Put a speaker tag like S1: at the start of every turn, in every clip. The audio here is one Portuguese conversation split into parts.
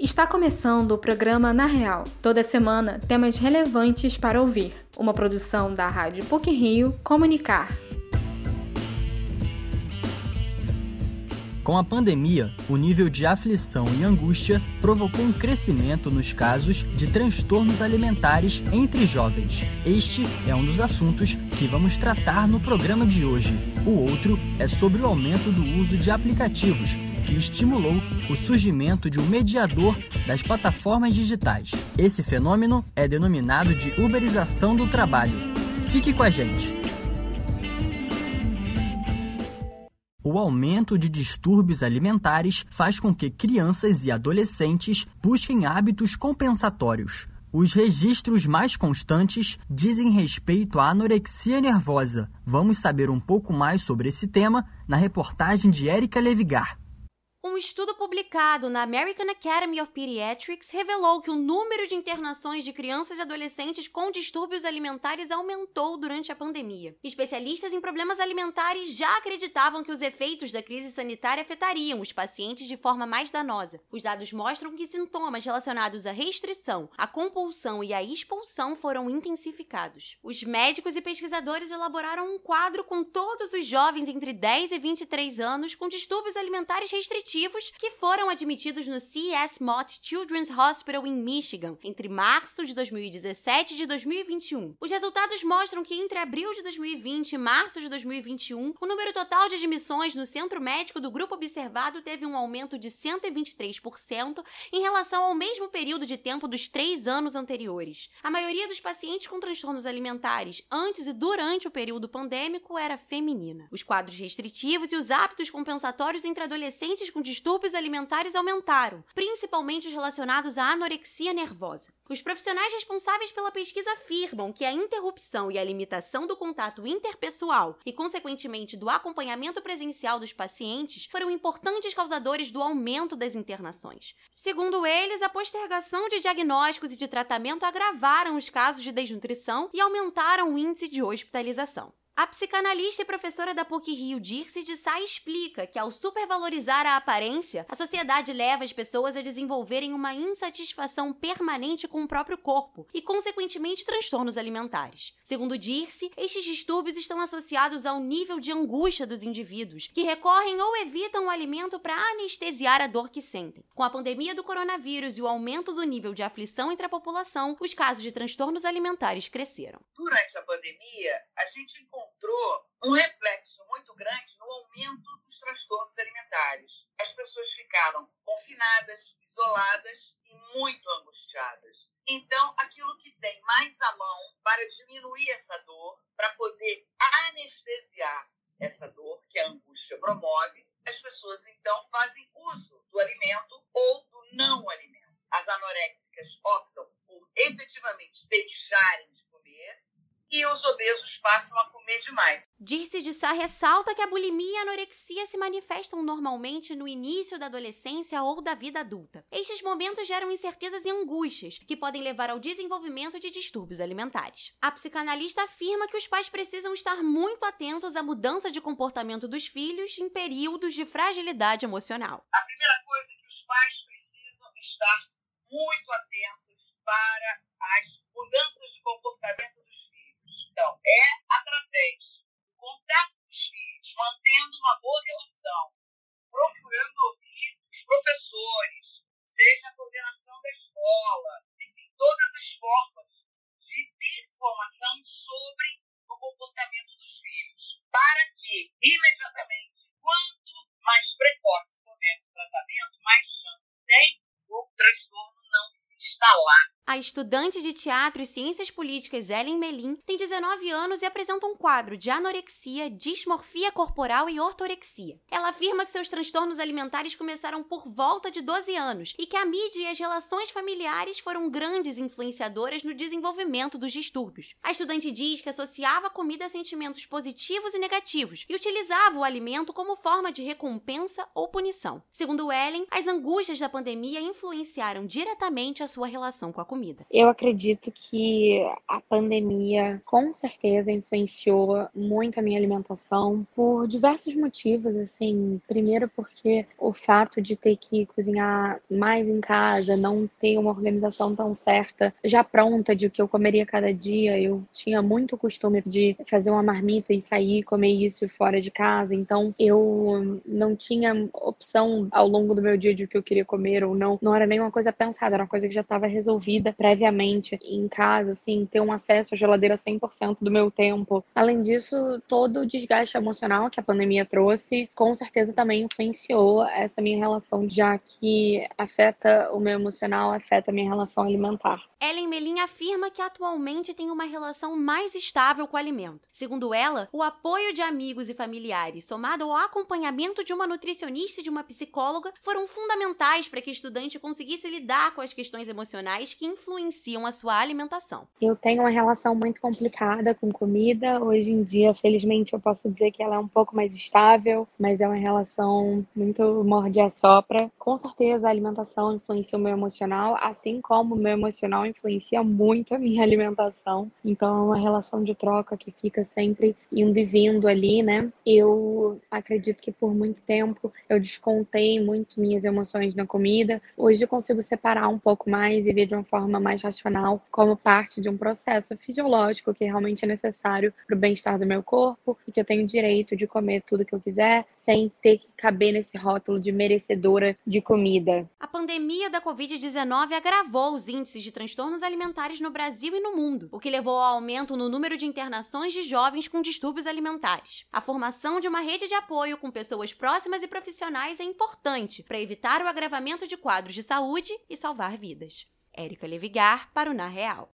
S1: Está começando o programa Na Real. Toda semana, temas relevantes para ouvir. Uma produção da Rádio PUC Rio Comunicar.
S2: Com a pandemia, o nível de aflição e angústia provocou um crescimento nos casos de transtornos alimentares entre jovens. Este é um dos assuntos que vamos tratar no programa de hoje. O outro é sobre o aumento do uso de aplicativos que estimulou o surgimento de um mediador das plataformas digitais. Esse fenômeno é denominado de uberização do trabalho. Fique com a gente! O aumento de distúrbios alimentares faz com que crianças e adolescentes busquem hábitos compensatórios. Os registros mais constantes dizem respeito à anorexia nervosa. Vamos saber um pouco mais sobre esse tema na reportagem de Érica Levigar.
S3: Um estudo publicado na American Academy of Pediatrics revelou que o número de internações de crianças e adolescentes com distúrbios alimentares aumentou durante a pandemia. Especialistas em problemas alimentares já acreditavam que os efeitos da crise sanitária afetariam os pacientes de forma mais danosa. Os dados mostram que sintomas relacionados à restrição, à compulsão e à expulsão foram intensificados. Os médicos e pesquisadores elaboraram um quadro com todos os jovens entre 10 e 23 anos com distúrbios alimentares restritivos que foram admitidos no C.S. Mott Children's Hospital em Michigan entre março de 2017 e de 2021. Os resultados mostram que entre abril de 2020 e março de 2021, o número total de admissões no centro médico do grupo observado teve um aumento de 123% em relação ao mesmo período de tempo dos três anos anteriores. A maioria dos pacientes com transtornos alimentares antes e durante o período pandêmico era feminina. Os quadros restritivos e os hábitos compensatórios entre adolescentes com com distúrbios alimentares aumentaram, principalmente os relacionados à anorexia nervosa. Os profissionais responsáveis pela pesquisa afirmam que a interrupção e a limitação do contato interpessoal e, consequentemente, do acompanhamento presencial dos pacientes foram importantes causadores do aumento das internações. Segundo eles, a postergação de diagnósticos e de tratamento agravaram os casos de desnutrição e aumentaram o índice de hospitalização. A psicanalista e professora da PUC Rio, Dirce de Sá, explica que ao supervalorizar a aparência, a sociedade leva as pessoas a desenvolverem uma insatisfação permanente com o próprio corpo e, consequentemente, transtornos alimentares. Segundo Dirce, estes distúrbios estão associados ao nível de angústia dos indivíduos, que recorrem ou evitam o alimento para anestesiar a dor que sentem. Com a pandemia do coronavírus e o aumento do nível de aflição entre a população, os casos de transtornos alimentares cresceram.
S4: Durante a pandemia, a gente encontrou encontrou um reflexo muito grande no aumento dos transtornos alimentares. As pessoas ficaram confinadas, isoladas e muito angustiadas. Então, aquilo que tem mais à mão para diminuir essa dor, para poder anestesiar essa dor que a angústia promove, as pessoas então fazem uso do alimento ou do não alimento. As anoréxicas optam por efetivamente deixarem de comer e os obesos passam a comer demais.
S3: Dirce de Sá ressalta que a bulimia e a anorexia se manifestam normalmente no início da adolescência ou da vida adulta. Estes momentos geram incertezas e angústias, que podem levar ao desenvolvimento de distúrbios alimentares. A psicanalista afirma que os pais precisam estar muito atentos à mudança de comportamento dos filhos em períodos de fragilidade emocional.
S4: A primeira coisa é que os pais precisam estar muito atentos para as mudanças de comportamento então, é através do contato com os filhos, mantendo uma boa relação, procurando ouvir os professores, seja a coordenação da escola, enfim, todas as formas de ter informação sobre o comportamento dos filhos, para que, imediatamente, quanto mais precoce começa o tratamento, mais chance tem o transtorno não se instalar
S3: a estudante de teatro e ciências políticas Ellen Melin tem 19 anos e apresenta um quadro de anorexia, dismorfia corporal e ortorexia. Ela afirma que seus transtornos alimentares começaram por volta de 12 anos e que a mídia e as relações familiares foram grandes influenciadoras no desenvolvimento dos distúrbios. A estudante diz que associava a comida a sentimentos positivos e negativos e utilizava o alimento como forma de recompensa ou punição. Segundo Ellen, as angústias da pandemia influenciaram diretamente a sua relação com a comida comida.
S5: Eu acredito que a pandemia com certeza influenciou muito a minha alimentação por diversos motivos, assim, primeiro porque o fato de ter que cozinhar mais em casa, não ter uma organização tão certa, já pronta de o que eu comeria cada dia, eu tinha muito costume de fazer uma marmita e sair comer isso fora de casa, então eu não tinha opção ao longo do meu dia de o que eu queria comer ou não, não era nenhuma coisa pensada, era uma coisa que já estava resolvida previamente em casa, assim, ter um acesso à geladeira 100% do meu tempo. Além disso, todo o desgaste emocional que a pandemia trouxe, com certeza também influenciou essa minha relação, já que afeta o meu emocional, afeta a minha relação alimentar.
S3: Ellen Melin afirma que atualmente tem uma relação mais estável com o alimento. Segundo ela, o apoio de amigos e familiares, somado ao acompanhamento de uma nutricionista e de uma psicóloga, foram fundamentais para que a estudante conseguisse lidar com as questões emocionais que influenciam a sua alimentação.
S5: Eu tenho uma relação muito complicada com comida. Hoje em dia, felizmente, eu posso dizer que ela é um pouco mais estável, mas é uma relação muito morde a sopra. Com certeza, a alimentação influencia o meu emocional, assim como o meu emocional influencia muito a minha alimentação. Então é uma relação de troca que fica sempre indo e vindo ali, né? Eu acredito que por muito tempo eu descontei muito minhas emoções na comida. Hoje eu consigo separar um pouco mais e ver de uma forma mais racional como parte de um processo fisiológico que realmente é necessário para o bem-estar do meu corpo e que eu tenho direito de comer tudo que eu quiser sem ter que caber nesse rótulo de merecedora de comida.
S3: A pandemia da Covid-19 agravou os índices de transtorno transtornos alimentares no Brasil e no mundo, o que levou ao aumento no número de internações de jovens com distúrbios alimentares. A formação de uma rede de apoio com pessoas próximas e profissionais é importante para evitar o agravamento de quadros de saúde e salvar vidas. Érica Levigar para o Na Real.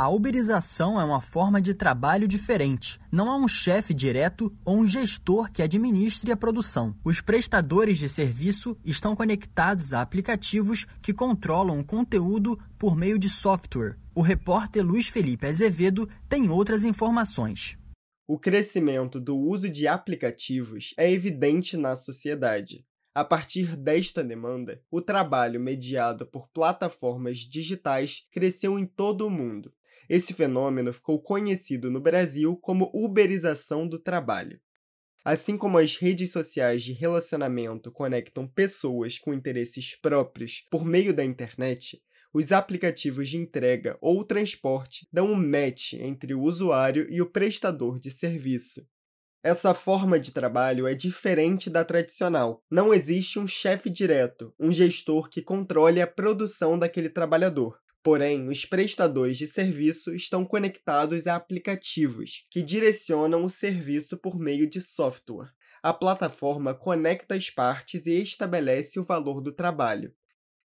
S2: A uberização é uma forma de trabalho diferente. Não há um chefe direto ou um gestor que administre a produção. Os prestadores de serviço estão conectados a aplicativos que controlam o conteúdo por meio de software. O repórter Luiz Felipe Azevedo tem outras informações.
S6: O crescimento do uso de aplicativos é evidente na sociedade. A partir desta demanda, o trabalho mediado por plataformas digitais cresceu em todo o mundo. Esse fenômeno ficou conhecido no Brasil como uberização do trabalho. Assim como as redes sociais de relacionamento conectam pessoas com interesses próprios por meio da internet, os aplicativos de entrega ou transporte dão um match entre o usuário e o prestador de serviço. Essa forma de trabalho é diferente da tradicional. Não existe um chefe direto, um gestor que controle a produção daquele trabalhador. Porém, os prestadores de serviço estão conectados a aplicativos que direcionam o serviço por meio de software. A plataforma conecta as partes e estabelece o valor do trabalho.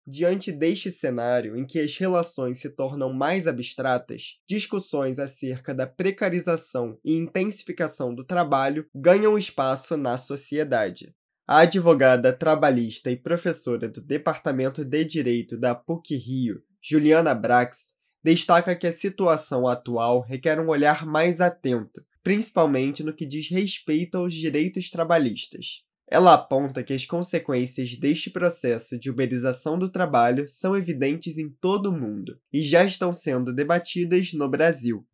S6: Diante deste cenário em que as relações se tornam mais abstratas, discussões acerca da precarização e intensificação do trabalho ganham espaço na sociedade. A advogada trabalhista e professora do Departamento de Direito da PUC Rio, Juliana Brax, destaca que a situação atual requer um olhar mais atento, principalmente no que diz respeito aos direitos trabalhistas. Ela aponta que as consequências deste processo de uberização do trabalho são evidentes em todo o mundo e já estão sendo debatidas no Brasil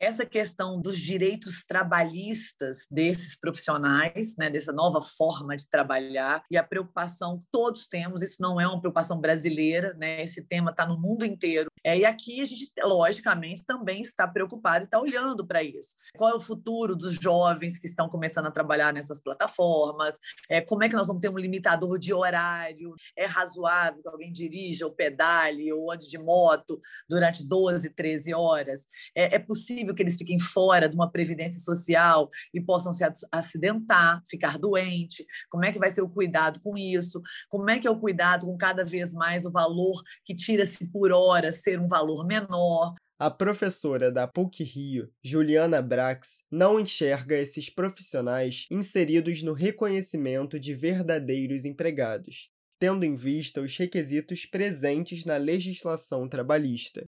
S7: essa questão dos direitos trabalhistas desses profissionais, né, dessa nova forma de trabalhar e a preocupação que todos temos, isso não é uma preocupação brasileira, né, esse tema está no mundo inteiro. É, e aqui a gente, logicamente, também está preocupado e está olhando para isso. Qual é o futuro dos jovens que estão começando a trabalhar nessas plataformas? É, como é que nós vamos ter um limitador de horário? É razoável que alguém dirija ou pedale ou ande de moto durante 12, 13 horas? É, é possível possível que eles fiquem fora de uma previdência social e possam se acidentar, ficar doente? Como é que vai ser o cuidado com isso? Como é que é o cuidado com cada vez mais o valor que tira-se por hora ser um valor menor?
S6: A professora da PUC Rio, Juliana Brax, não enxerga esses profissionais inseridos no reconhecimento de verdadeiros empregados, tendo em vista os requisitos presentes na legislação trabalhista.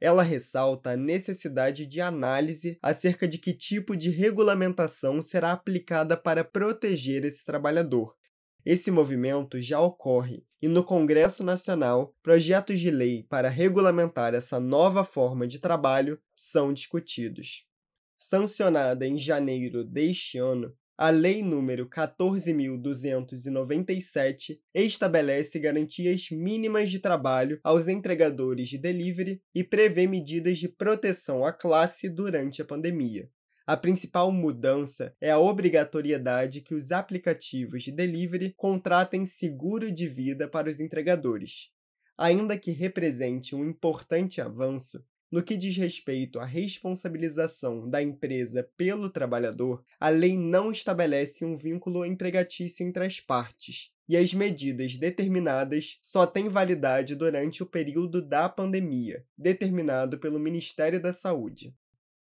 S6: Ela ressalta a necessidade de análise acerca de que tipo de regulamentação será aplicada para proteger esse trabalhador. Esse movimento já ocorre e no Congresso Nacional, projetos de lei para regulamentar essa nova forma de trabalho são discutidos. Sancionada em janeiro deste ano, a Lei nº 14.297 estabelece garantias mínimas de trabalho aos entregadores de delivery e prevê medidas de proteção à classe durante a pandemia. A principal mudança é a obrigatoriedade que os aplicativos de delivery contratem seguro de vida para os entregadores. Ainda que represente um importante avanço, no que diz respeito à responsabilização da empresa pelo trabalhador, a lei não estabelece um vínculo empregatício entre as partes, e as medidas determinadas só têm validade durante o período da pandemia, determinado pelo Ministério da Saúde.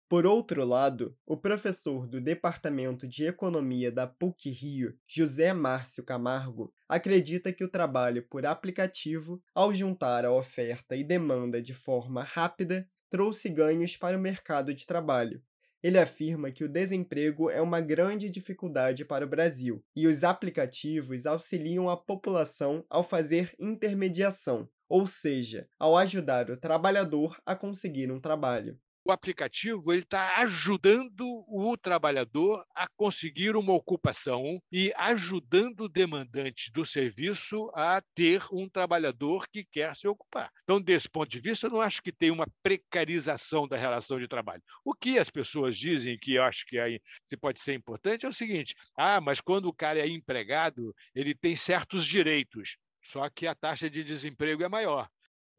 S6: Por outro lado, o professor do Departamento de Economia da PUC-Rio, José Márcio Camargo, acredita que o trabalho por aplicativo, ao juntar a oferta e demanda de forma rápida, trouxe ganhos para o mercado de trabalho. Ele afirma que o desemprego é uma grande dificuldade para o Brasil e os aplicativos auxiliam a população ao fazer intermediação, ou seja, ao ajudar o trabalhador a conseguir um trabalho
S8: o aplicativo está ajudando o trabalhador a conseguir uma ocupação e ajudando o demandante do serviço a ter um trabalhador que quer se ocupar. Então, desse ponto de vista, eu não acho que tem uma precarização da relação de trabalho. O que as pessoas dizem, que eu acho que aí se pode ser importante, é o seguinte: ah, mas quando o cara é empregado, ele tem certos direitos, só que a taxa de desemprego é maior.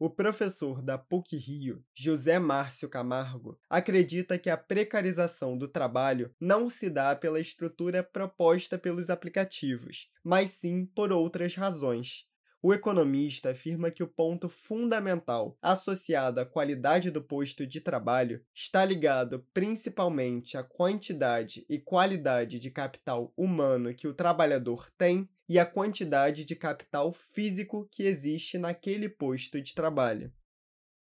S6: O professor da PUC Rio, José Márcio Camargo, acredita que a precarização do trabalho não se dá pela estrutura proposta pelos aplicativos, mas sim por outras razões. O economista afirma que o ponto fundamental associado à qualidade do posto de trabalho está ligado principalmente à quantidade e qualidade de capital humano que o trabalhador tem e a quantidade de capital físico que existe naquele posto de trabalho.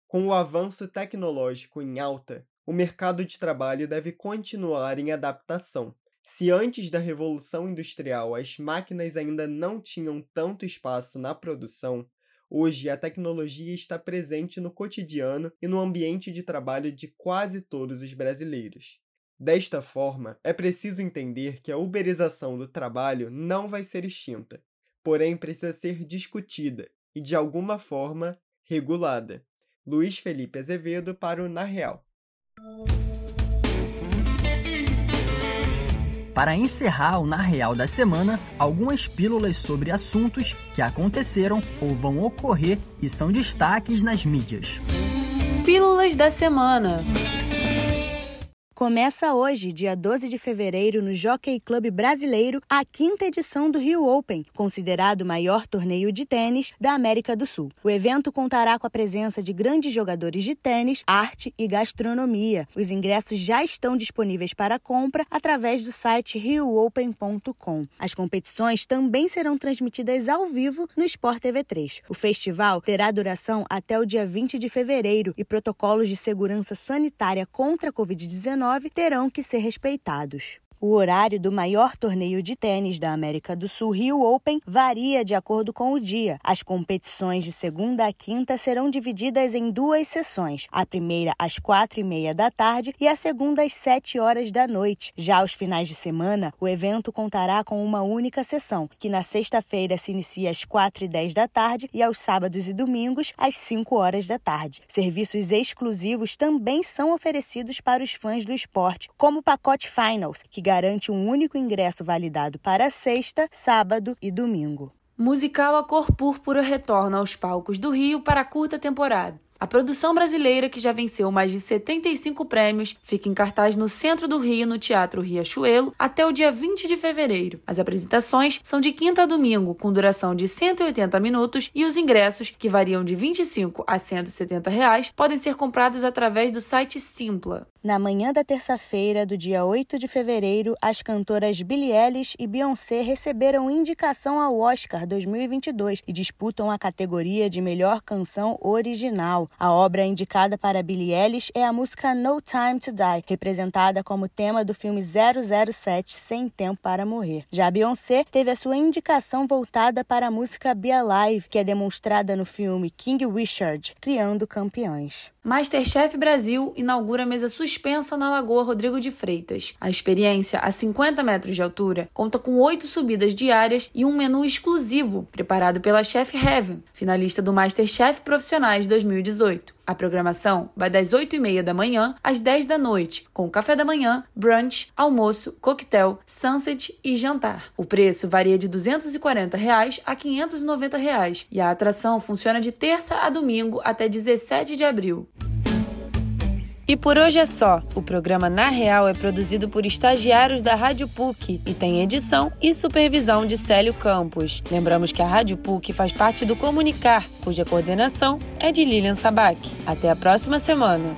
S6: Com o avanço tecnológico em alta, o mercado de trabalho deve continuar em adaptação. Se antes da Revolução Industrial as máquinas ainda não tinham tanto espaço na produção, hoje a tecnologia está presente no cotidiano e no ambiente de trabalho de quase todos os brasileiros. Desta forma, é preciso entender que a uberização do trabalho não vai ser extinta, porém precisa ser discutida e, de alguma forma, regulada. Luiz Felipe Azevedo para o Na Real.
S2: Para encerrar o Na Real da semana, algumas pílulas sobre assuntos que aconteceram ou vão ocorrer e são destaques nas mídias.
S9: Pílulas da semana.
S10: Começa hoje, dia 12 de fevereiro, no Jockey Club Brasileiro, a quinta edição do Rio Open, considerado o maior torneio de tênis da América do Sul. O evento contará com a presença de grandes jogadores de tênis, arte e gastronomia. Os ingressos já estão disponíveis para compra através do site rioopen.com. As competições também serão transmitidas ao vivo no Sport TV 3. O festival terá duração até o dia 20 de fevereiro e protocolos de segurança sanitária contra a Covid-19 terão que ser respeitados. O horário do maior torneio de tênis da América do Sul, Rio Open, varia de acordo com o dia. As competições de segunda a quinta serão divididas em duas sessões: a primeira às quatro e meia da tarde e a segunda às sete horas da noite. Já aos finais de semana, o evento contará com uma única sessão, que na sexta-feira se inicia às quatro e dez da tarde e aos sábados e domingos às cinco horas da tarde. Serviços exclusivos também são oferecidos para os fãs do esporte, como o pacote Finals, que garante um único ingresso validado para sexta, sábado e domingo.
S9: Musical A Cor Púrpura retorna aos palcos do Rio para a curta temporada. A produção brasileira, que já venceu mais de 75 prêmios, fica em cartaz no centro do Rio, no Teatro Riachuelo, até o dia 20 de fevereiro. As apresentações são de quinta a domingo, com duração de 180 minutos, e os ingressos, que variam de 25 a 170 reais, podem ser comprados através do site Simpla.
S10: Na manhã da terça-feira, do dia 8 de fevereiro, as cantoras Billie Eilish e Beyoncé receberam indicação ao Oscar 2022 e disputam a categoria de melhor canção original. A obra indicada para Billie Eilish é a música No Time to Die, representada como tema do filme 007 Sem Tempo para Morrer. Já Beyoncé teve a sua indicação voltada para a música Be Alive, que é demonstrada no filme King Richard, Criando Campeões.
S9: Masterchef Brasil inaugura mesa suspensa na Lagoa Rodrigo de Freitas. A experiência, a 50 metros de altura, conta com oito subidas diárias e um menu exclusivo, preparado pela Chef Heaven, finalista do Masterchef Profissionais 2018. A programação vai das 8h30 da manhã às 10 da noite, com café da manhã, brunch, almoço, coquetel, sunset e jantar. O preço varia de 240 reais a 590 reais, e a atração funciona de terça a domingo até 17 de abril. E por hoje é só. O programa Na Real é produzido por estagiários da Rádio PUC e tem edição e supervisão de Célio Campos. Lembramos que a Rádio PUC faz parte do Comunicar, cuja coordenação é de Lilian Sabac. Até a próxima semana.